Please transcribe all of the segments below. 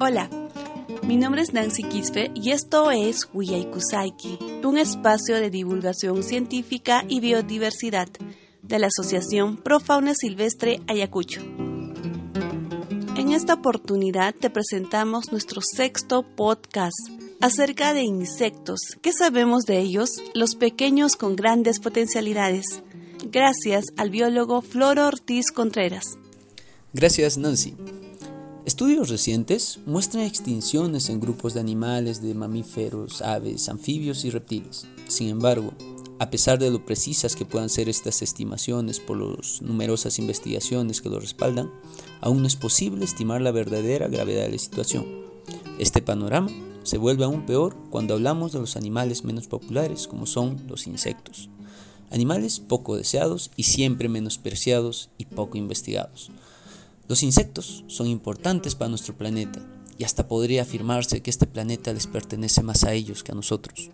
Hola, mi nombre es Nancy Quispe y esto es Wiyaykusaiki, un espacio de divulgación científica y biodiversidad de la Asociación Pro Fauna Silvestre Ayacucho. En esta oportunidad te presentamos nuestro sexto podcast acerca de insectos. ¿Qué sabemos de ellos? Los pequeños con grandes potencialidades. Gracias al biólogo Floro Ortiz Contreras. Gracias, Nancy. Estudios recientes muestran extinciones en grupos de animales, de mamíferos, aves, anfibios y reptiles. Sin embargo, a pesar de lo precisas que puedan ser estas estimaciones por las numerosas investigaciones que lo respaldan, aún no es posible estimar la verdadera gravedad de la situación. Este panorama se vuelve aún peor cuando hablamos de los animales menos populares como son los insectos. Animales poco deseados y siempre menospreciados y poco investigados. Los insectos son importantes para nuestro planeta y hasta podría afirmarse que este planeta les pertenece más a ellos que a nosotros.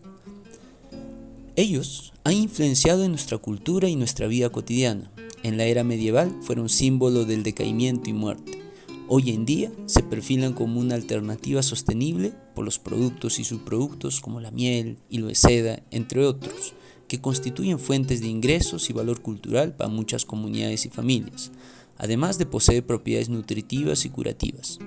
Ellos han influenciado en nuestra cultura y nuestra vida cotidiana. En la era medieval fueron símbolo del decaimiento y muerte. Hoy en día se perfilan como una alternativa sostenible por los productos y subproductos como la miel, hilo de seda, entre otros, que constituyen fuentes de ingresos y valor cultural para muchas comunidades y familias, además de poseer propiedades nutritivas y curativas.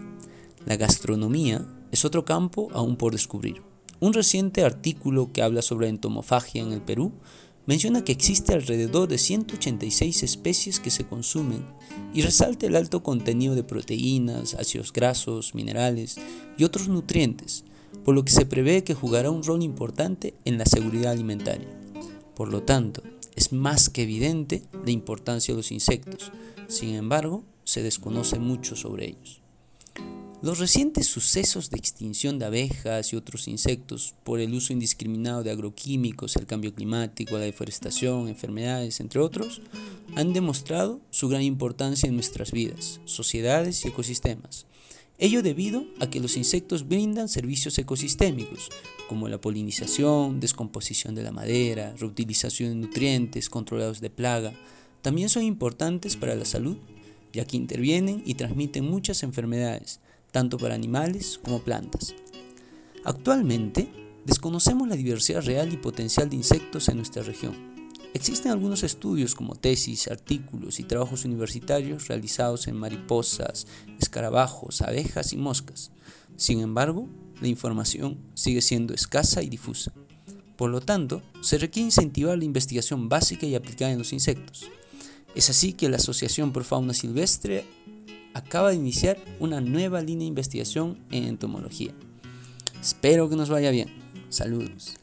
La gastronomía es otro campo aún por descubrir. Un reciente artículo que habla sobre entomofagia en el Perú menciona que existe alrededor de 186 especies que se consumen y resalta el alto contenido de proteínas, ácidos grasos, minerales y otros nutrientes, por lo que se prevé que jugará un rol importante en la seguridad alimentaria. Por lo tanto, es más que evidente la importancia de los insectos, sin embargo, se desconoce mucho sobre ellos. Los recientes sucesos de extinción de abejas y otros insectos por el uso indiscriminado de agroquímicos, el cambio climático, la deforestación, enfermedades, entre otros, han demostrado su gran importancia en nuestras vidas, sociedades y ecosistemas. Ello debido a que los insectos brindan servicios ecosistémicos, como la polinización, descomposición de la madera, reutilización de nutrientes, controlados de plaga, también son importantes para la salud, ya que intervienen y transmiten muchas enfermedades, tanto para animales como plantas. Actualmente, desconocemos la diversidad real y potencial de insectos en nuestra región. Existen algunos estudios como tesis, artículos y trabajos universitarios realizados en mariposas, escarabajos, abejas y moscas. Sin embargo, la información sigue siendo escasa y difusa. Por lo tanto, se requiere incentivar la investigación básica y aplicada en los insectos. Es así que la Asociación por Fauna Silvestre acaba de iniciar una nueva línea de investigación en entomología. Espero que nos vaya bien. Saludos.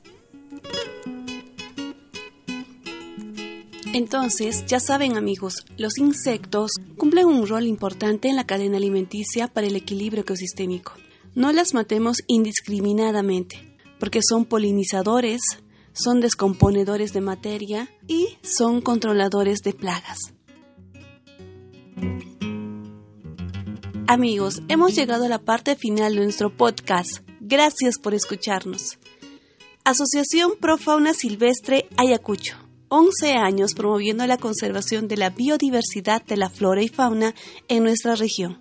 Entonces, ya saben amigos, los insectos cumplen un rol importante en la cadena alimenticia para el equilibrio ecosistémico. No las matemos indiscriminadamente, porque son polinizadores, son descomponedores de materia y son controladores de plagas. Amigos, hemos llegado a la parte final de nuestro podcast. Gracias por escucharnos. Asociación Pro Fauna Silvestre Ayacucho. 11 años promoviendo la conservación de la biodiversidad de la flora y fauna en nuestra región.